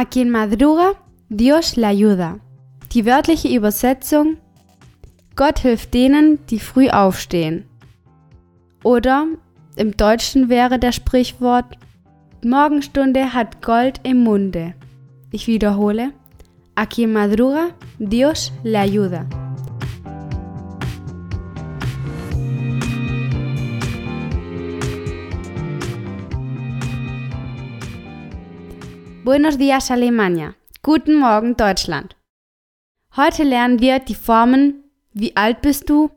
A quien madruga, Dios le ayuda. Die wörtliche Übersetzung Gott hilft denen, die früh aufstehen. Oder im Deutschen wäre der Sprichwort Morgenstunde hat Gold im Munde. Ich wiederhole. A quien madruga, Dios le ayuda. Buenos días Alemania. Guten Morgen Deutschland. Heute lernen wir die Formen Wie alt bist du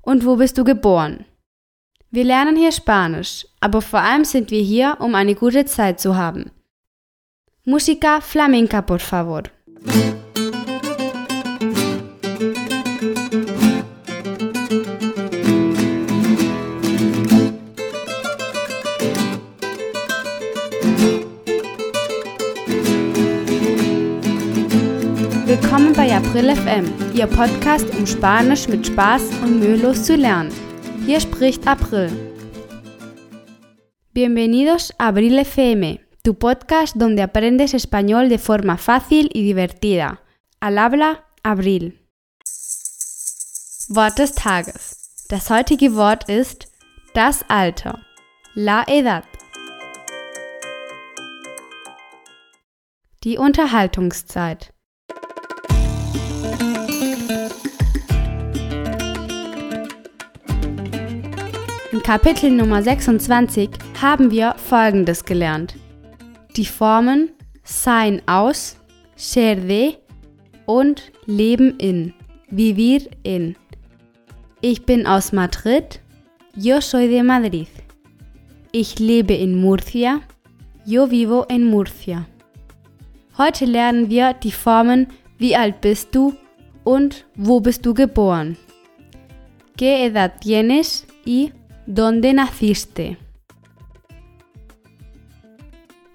und wo bist du geboren? Wir lernen hier Spanisch, aber vor allem sind wir hier, um eine gute Zeit zu haben. Música flamenca, por favor. April FM, Ihr Podcast, um Spanisch mit Spaß und mühelos zu lernen. Hier spricht April. Bienvenidos a Abril FM, tu podcast donde aprendes español de forma fácil y divertida. Al habla Abril. Wort des Tages. Das heutige Wort ist das Alter. La edad. Die Unterhaltungszeit. In Kapitel Nummer 26 haben wir Folgendes gelernt. Die Formen sein aus, ser de und leben in, vivir in. Ich bin aus Madrid, yo soy de Madrid. Ich lebe in Murcia, yo vivo en Murcia. Heute lernen wir die Formen wie alt bist du und wo bist du geboren. ¿Qué edad tienes? y ¿Dónde naciste?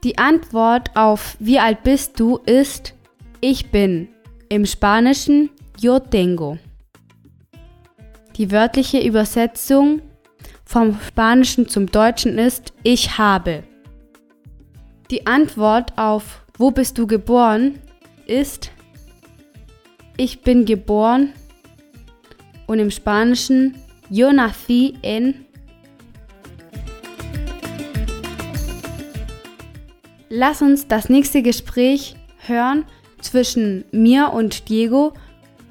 Die Antwort auf Wie alt bist du ist Ich bin. Im Spanischen Yo tengo. Die wörtliche Übersetzung vom Spanischen zum Deutschen ist Ich habe. Die Antwort auf Wo bist du geboren ist Ich bin geboren und im Spanischen Yo nací en Lass uns das nächste Gespräch hören zwischen mir und Diego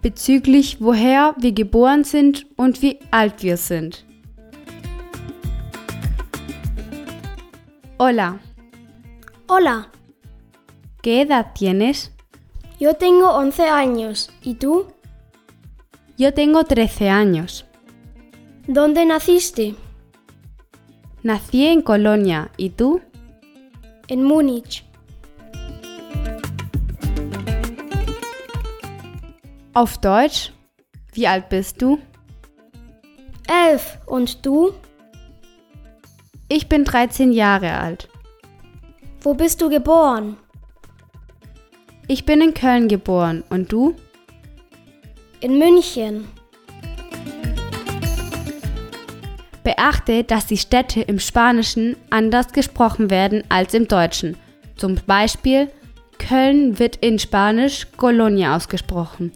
bezüglich woher wir geboren sind und wie alt wir sind. Hola. Hola, ¿Qué edad tienes? yo tengo 11 años. ¿Y tú? Yo tengo 13 años. ¿Dónde naciste? Nací en Colonia. ¿Y tú? En Múnich. Auf Deutsch? Wie alt bist du? Elf. Und du? Ich bin 13 Jahre alt. Wo bist du geboren? Ich bin in Köln geboren. Und du? In München. Beachte, dass die Städte im Spanischen anders gesprochen werden als im Deutschen. Zum Beispiel Köln wird in Spanisch Colonia ausgesprochen.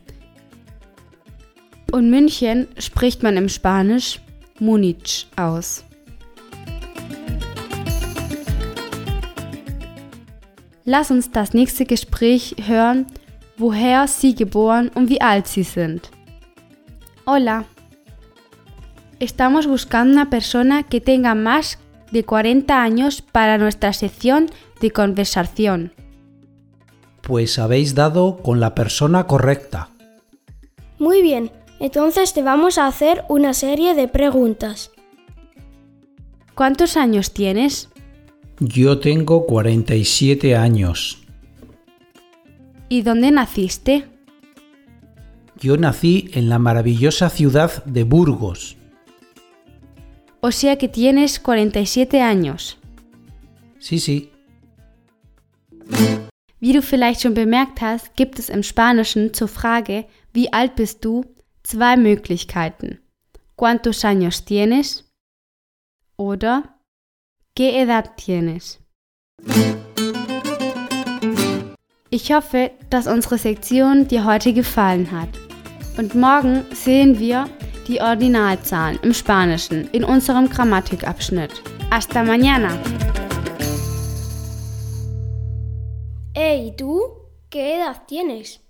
Und München spricht man im Spanisch Munich aus. Lass uns das nächste Gespräch hören, woher Sie geboren und wie alt Sie sind. Hola. Estamos buscando una persona que tenga más de 40 años para nuestra sección de conversación. Pues habéis dado con la persona correcta. Muy bien. Entonces te vamos a hacer una serie de preguntas. ¿Cuántos años tienes? Yo tengo 47 años. ¿Y dónde naciste? Yo nací en la maravillosa ciudad de Burgos. O sea que tienes 47 años. Sí, sí. Wie du vielleicht schon bemerkt hast, gibt es im Spanischen zur Frage, wie alt bist du, zwei Möglichkeiten. ¿Cuántos años tienes? Oder ¿Qué edad tienes? Ich hoffe, dass unsere Sektion dir heute gefallen hat. Und morgen sehen wir die Ordinalzahlen im Spanischen in unserem Grammatikabschnitt. Hasta mañana! Hey, ¿tú? ¿Qué edad tienes?